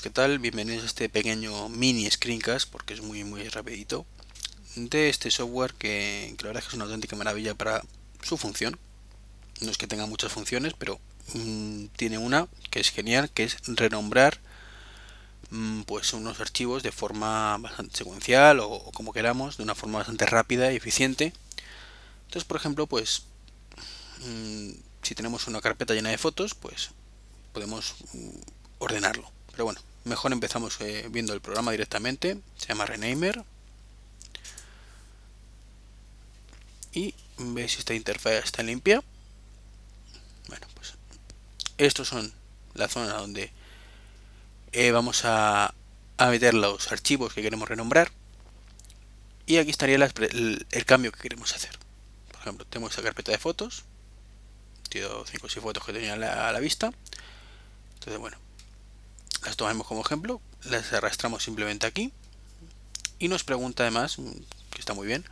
¿qué tal? Bienvenidos a este pequeño mini screencast, porque es muy muy rapidito, de este software que, la verdad es que es una auténtica maravilla para su función. No es que tenga muchas funciones, pero mm, tiene una que es genial, que es renombrar mm, pues unos archivos de forma bastante secuencial o, o, como queramos, de una forma bastante rápida y eficiente. Entonces, por ejemplo, pues mm, si tenemos una carpeta llena de fotos, pues podemos ordenarlo. Pero bueno, mejor empezamos eh, viendo el programa directamente. Se llama Renamer. Y veis si esta interfaz está limpia. Bueno, pues estos son la zona donde eh, vamos a, meter los archivos que queremos renombrar. Y aquí estaría el, cambio que queremos hacer. Por ejemplo, tenemos esta carpeta de fotos. 5 o 6 fotos que tenía a a la vista. Entonces, bueno, las tomamos como ejemplo, las arrastramos simplemente aquí y nos pregunta además, que está muy bien,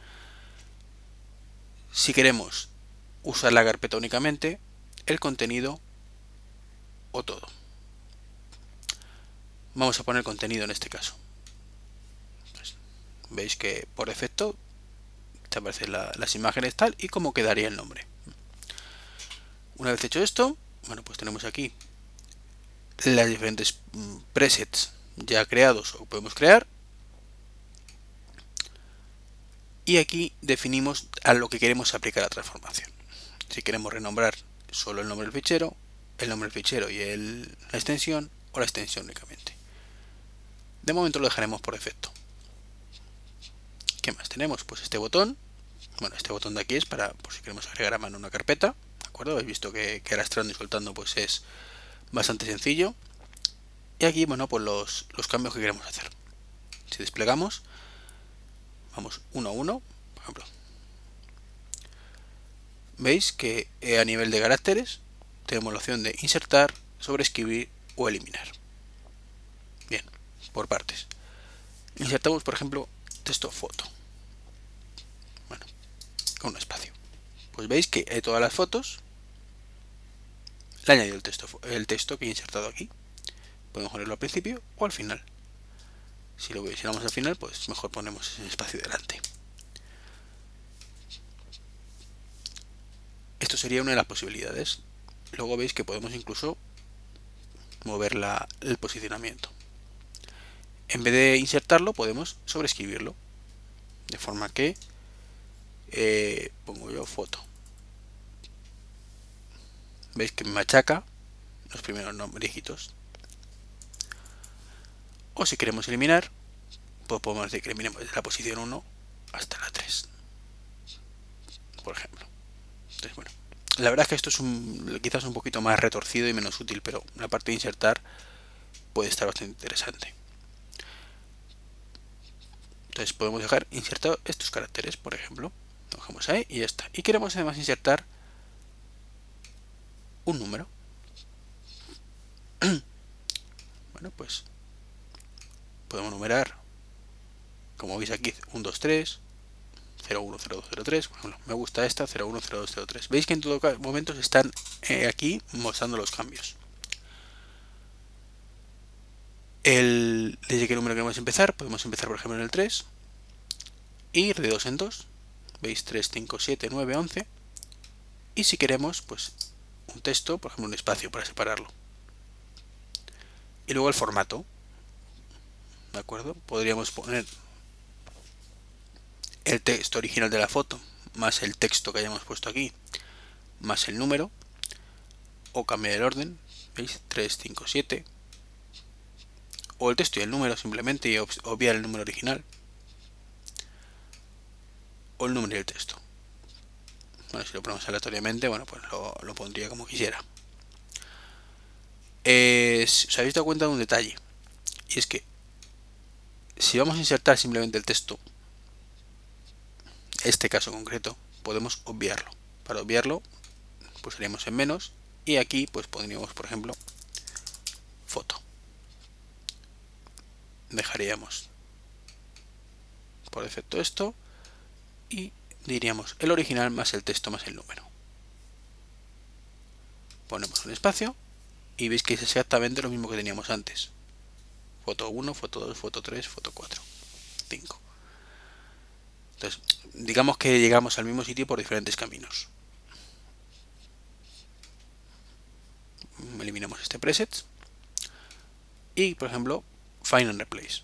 si queremos usar la carpeta únicamente, el contenido o todo. Vamos a poner contenido en este caso. Pues, veis que por defecto te aparecen la, las imágenes tal y cómo quedaría el nombre. Una vez hecho esto, bueno, pues tenemos aquí las diferentes mm, presets ya creados o podemos crear. Y aquí definimos a lo que queremos aplicar la transformación. Si queremos renombrar solo el nombre del fichero, el nombre del fichero y el, la extensión o la extensión únicamente. De momento lo dejaremos por defecto. ¿Qué más tenemos? Pues este botón. Bueno, este botón de aquí es para por si queremos agregar a mano una carpeta. ¿De acuerdo? Habéis visto que, que arrastrando y soltando pues es bastante sencillo. Y aquí, bueno, pues los, los cambios que queremos hacer. Si desplegamos, vamos uno a uno, por ejemplo. Veis que eh, a nivel de caracteres tenemos la opción de insertar, sobreescribir o eliminar. Bien, por partes. Insertamos, por ejemplo, texto foto. Bueno, con un espacio. Pues veis que hay todas las fotos le añadido el texto, el texto que he insertado aquí. Podemos ponerlo al principio o al final. Si lo hiciéramos al final, pues mejor ponemos ese espacio delante. Esto sería una de las posibilidades. Luego veis que podemos incluso mover la, el posicionamiento. En vez de insertarlo, podemos sobreescribirlo. De forma que eh, pongo yo foto veis que me machaca los primeros dígitos. O si queremos eliminar, pues podemos decir que eliminemos desde la posición 1 hasta la 3. Por ejemplo. Entonces, bueno, la verdad es que esto es un, quizás un poquito más retorcido y menos útil, pero la parte de insertar puede estar bastante interesante. Entonces podemos dejar insertado estos caracteres, por ejemplo. Lo dejamos ahí y ya está. Y queremos además insertar un número. bueno, pues podemos numerar, como veis aquí, 1, 2, 3, 0, 1, 0, 2, 0, 3. Bueno, me gusta esta, 0, 1, 0, 2, 0, 3. Veis que en todo momento se están eh, aquí mostrando los cambios. El, desde qué número queremos empezar, podemos empezar por ejemplo en el 3 y de 2 en 2. Veis 3, 5, 7, 9, 11. Y si queremos, pues un texto, por ejemplo un espacio para separarlo. Y luego el formato. ¿De acuerdo? Podríamos poner el texto original de la foto, más el texto que hayamos puesto aquí, más el número, o cambiar el orden, ¿veis? 3, 5, 7, o el texto y el número simplemente y obviar el número original, o el número y el texto. Bueno, si lo ponemos aleatoriamente, bueno, pues lo, pondría como quisiera. os habéis dado cuenta de un detalle. Y es que si vamos a insertar simplemente el texto, este caso concreto, podemos obviarlo. Para obviarlo, pulsaríamos en menos y aquí pues pondríamos, por ejemplo, foto. Dejaríamos por defecto esto y diríamos el original más el texto más el número. Ponemos un espacio y veis que es exactamente lo mismo que teníamos antes. foto 1, foto 2, foto 3, foto 4, 5. Entonces, digamos que llegamos al mismo sitio por diferentes caminos. Eliminamos este preset. Y, por ejemplo, Find and Replace.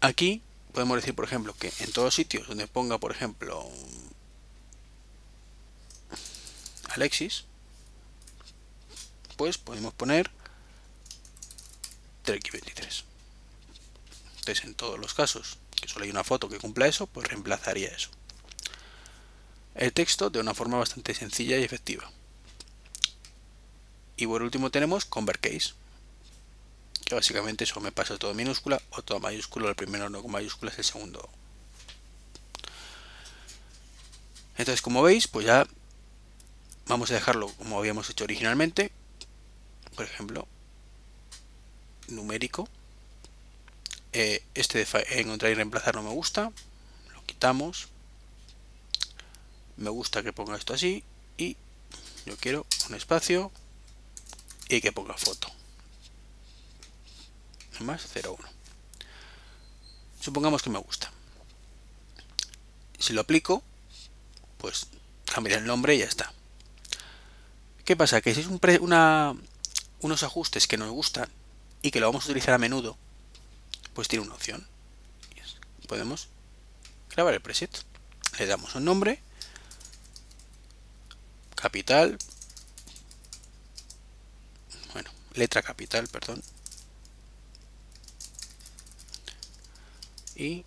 Aquí podemos decir, por ejemplo, que en todos sitios donde ponga, por ejemplo, Alexis, pues podemos poner Trek23. Entonces, en todos los casos que solo hay una foto que cumpla eso, pues reemplazaría eso. El texto de una forma bastante sencilla y efectiva. Y por último tenemos Convert Case, que básicamente eso me pasa todo minúscula o todo mayúscula, el primero no con mayúsculas, el segundo. Entonces, como veis, pues ya vamos a dejarlo como habíamos hecho originalmente. Por ejemplo, numérico. Eh, este de encontrar y reemplazar no me gusta. Lo quitamos. Me gusta que ponga esto así. Y yo quiero un espacio y que ponga foto. Más 01. Supongamos que me gusta. Si lo aplico, pues cambiar el nombre y ya está. ¿Qué pasa? Que si es un una, unos ajustes que nos gustan y que lo vamos a utilizar a menudo, pues tiene una opción. Podemos grabar el preset. Le damos un nombre, capital, bueno, letra capital, perdón, y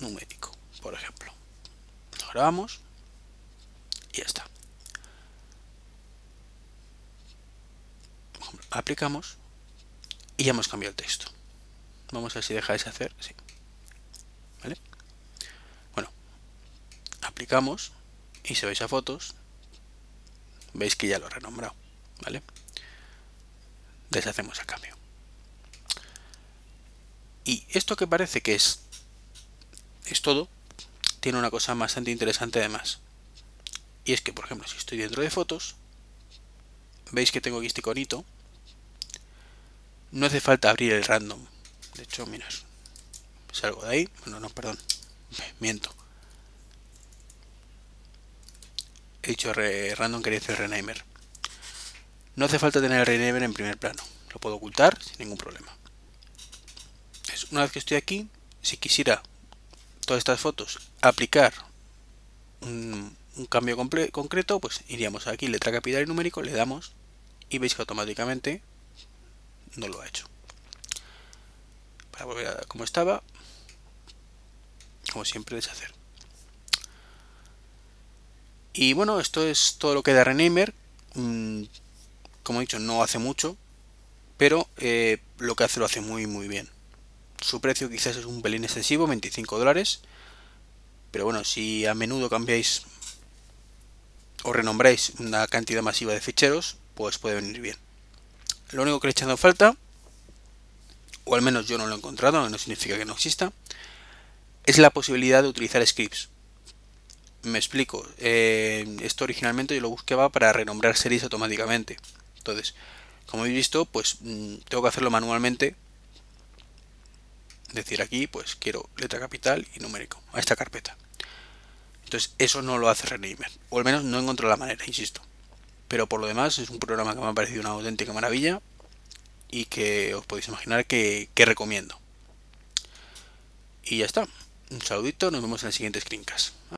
numérico, por ejemplo. Lo grabamos y ya está. Aplicamos y ya hemos cambiado el texto. Vamos a ver si dejáis de hacer. Sí. Bueno, aplicamos y si veis a fotos, veis que ya lo he renombrado. ¿Vale? Deshacemos el cambio. Y esto que parece que es, es todo, tiene una cosa bastante interesante además. Y es que, por ejemplo, si estoy dentro de fotos, veis que tengo aquí este iconito no hace falta abrir el random. De hecho, mirad. Salgo de ahí. Bueno, no, perdón. Miento. He dicho random, quería decir renaimer. No hace falta tener el renaimer en primer plano. Lo puedo ocultar sin ningún problema. Una vez que estoy aquí, si quisiera todas estas fotos aplicar un, cambio concreto, pues iríamos aquí, letra capital y numérico, le damos y veis que automáticamente no lo ha hecho. Para volver a como estaba, como siempre, deshacer. Y bueno, esto es todo lo que da Renamer. Mm, como he dicho, no hace mucho, pero eh, lo que hace lo hace muy muy bien. Su precio quizás es un pelín excesivo, 25 dólares. Pero bueno, si a menudo cambiáis o renombráis una cantidad masiva de ficheros, pues puede venir bien. Lo único que le he echado falta, o al menos yo no lo he encontrado, no significa que no exista, es la posibilidad de utilizar scripts. Me explico. Eh, esto originalmente yo lo buscaba para renombrar series automáticamente. Entonces, como habéis visto, pues mm, tengo que hacerlo manualmente. Decir aquí, pues quiero letra capital y numérico a esta carpeta. Entonces, eso no lo hace Renamer. O al menos no encontrado la manera, insisto. Pero por lo demás es un programa que me ha parecido una auténtica maravilla y que os podéis imaginar que, recomiendo. Y ya está. Un saludito, nos vemos en el siguiente screencast.